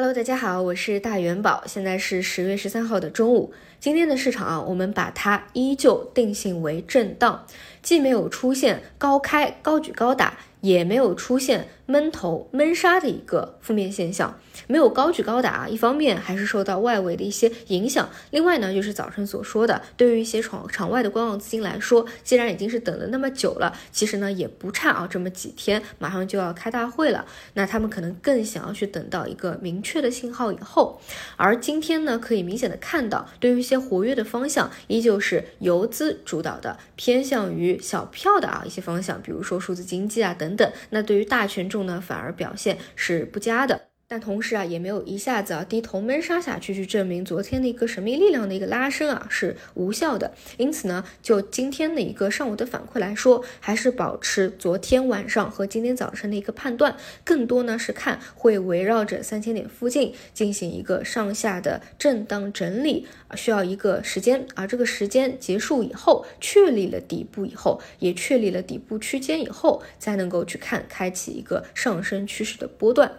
Hello，大家好，我是大元宝，现在是十月十三号的中午。今天的市场啊，我们把它依旧定性为震荡，既没有出现高开高举高打。也没有出现闷头闷杀的一个负面现象，没有高举高打，一方面还是受到外围的一些影响，另外呢，就是早晨所说的，对于一些场场外的观望资金来说，既然已经是等了那么久了，其实呢也不差啊，这么几天马上就要开大会了，那他们可能更想要去等到一个明确的信号以后，而今天呢，可以明显的看到，对于一些活跃的方向，依旧是游资主导的，偏向于小票的啊一些方向，比如说数字经济啊等。等，那对于大权重呢，反而表现是不佳的。但同时啊，也没有一下子啊低头闷杀下去，去证明昨天的一个神秘力量的一个拉升啊是无效的。因此呢，就今天的一个上午的反馈来说，还是保持昨天晚上和今天早晨的一个判断，更多呢是看会围绕着三千点附近进行一个上下的震荡整理，需要一个时间。而这个时间结束以后，确立了底部以后，也确立了底部区间以后，才能够去看开启一个上升趋势的波段。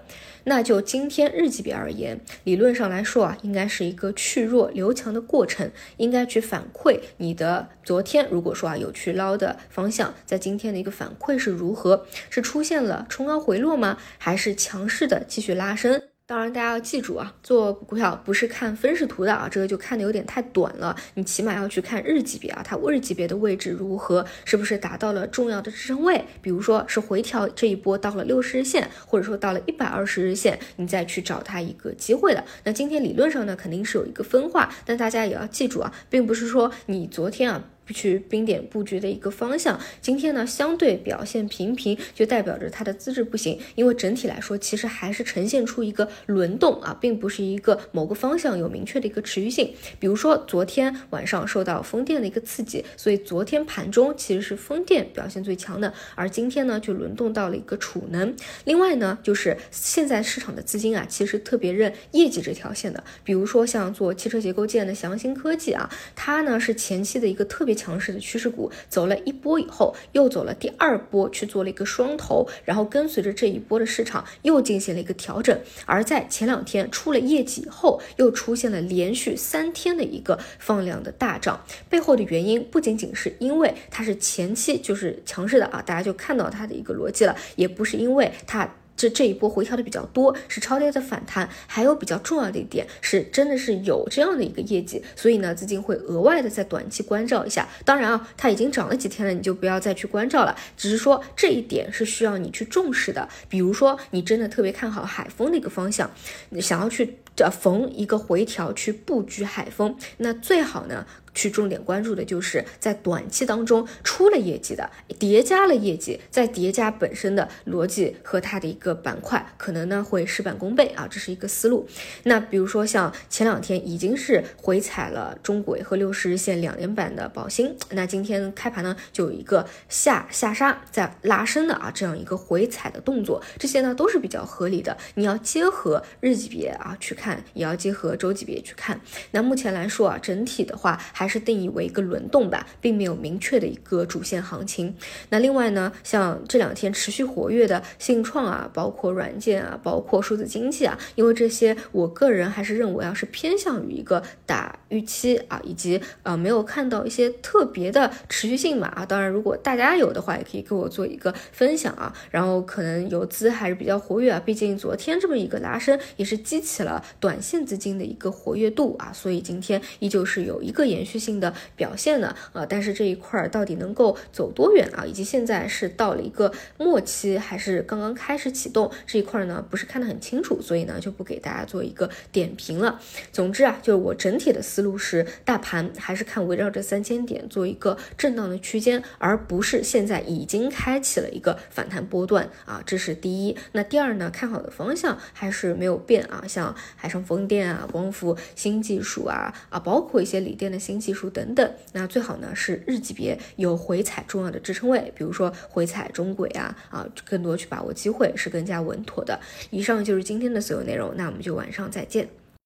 那就今天日级别而言，理论上来说啊，应该是一个去弱留强的过程，应该去反馈你的昨天如果说啊有去捞的方向，在今天的一个反馈是如何？是出现了冲高回落吗？还是强势的继续拉升？当然，大家要记住啊，做股票不是看分时图的啊，这个就看的有点太短了。你起码要去看日级别啊，它日级别的位置如何，是不是达到了重要的支撑位？比如说是回调这一波到了六十日线，或者说到了一百二十日线，你再去找它一个机会的。那今天理论上呢，肯定是有一个分化，但大家也要记住啊，并不是说你昨天啊。去冰点布局的一个方向，今天呢相对表现平平，就代表着它的资质不行。因为整体来说，其实还是呈现出一个轮动啊，并不是一个某个方向有明确的一个持续性。比如说昨天晚上受到风电的一个刺激，所以昨天盘中其实是风电表现最强的，而今天呢就轮动到了一个储能。另外呢，就是现在市场的资金啊，其实特别认业绩这条线的。比如说像做汽车结构件的祥兴科技啊，它呢是前期的一个特别。强势的趋势股走了一波以后，又走了第二波，去做了一个双头，然后跟随着这一波的市场又进行了一个调整。而在前两天出了业绩以后，又出现了连续三天的一个放量的大涨。背后的原因不仅仅是因为它是前期就是强势的啊，大家就看到它的一个逻辑了，也不是因为它。这这一波回调的比较多，是超跌的反弹，还有比较重要的一点是，真的是有这样的一个业绩，所以呢，资金会额外的在短期关照一下。当然啊，它已经涨了几天了，你就不要再去关照了。只是说这一点是需要你去重视的。比如说，你真的特别看好海风的一个方向，你想要去呃逢一个回调去布局海风，那最好呢。去重点关注的就是在短期当中出了业绩的，叠加了业绩，再叠加本身的逻辑和它的一个板块，可能呢会事半功倍啊，这是一个思路。那比如说像前两天已经是回踩了中轨和六十日线两连板的宝兴，那今天开盘呢就有一个下下杀再拉升的啊这样一个回踩的动作，这些呢都是比较合理的。你要结合日级别啊去看，也要结合周级别去看。那目前来说啊，整体的话。还是定义为一个轮动吧，并没有明确的一个主线行情。那另外呢，像这两天持续活跃的信创啊，包括软件啊，包括数字经济啊，因为这些，我个人还是认为啊，是偏向于一个打预期啊，以及呃没有看到一些特别的持续性嘛啊。当然，如果大家有的话，也可以给我做一个分享啊。然后可能游资还是比较活跃啊，毕竟昨天这么一个拉升，也是激起了短线资金的一个活跃度啊，所以今天依旧是有一个延续。续性的表现呢？呃，但是这一块儿到底能够走多远啊？以及现在是到了一个末期，还是刚刚开始启动这一块呢？不是看得很清楚，所以呢就不给大家做一个点评了。总之啊，就是我整体的思路是，大盘还是看围绕着三千点做一个震荡的区间，而不是现在已经开启了一个反弹波段啊。这是第一。那第二呢？看好的方向还是没有变啊，像海上风电啊、光伏新技术啊啊，包括一些锂电的新。技术等等，那最好呢是日级别有回踩重要的支撑位，比如说回踩中轨啊啊，更多去把握机会是更加稳妥的。以上就是今天的所有内容，那我们就晚上再见。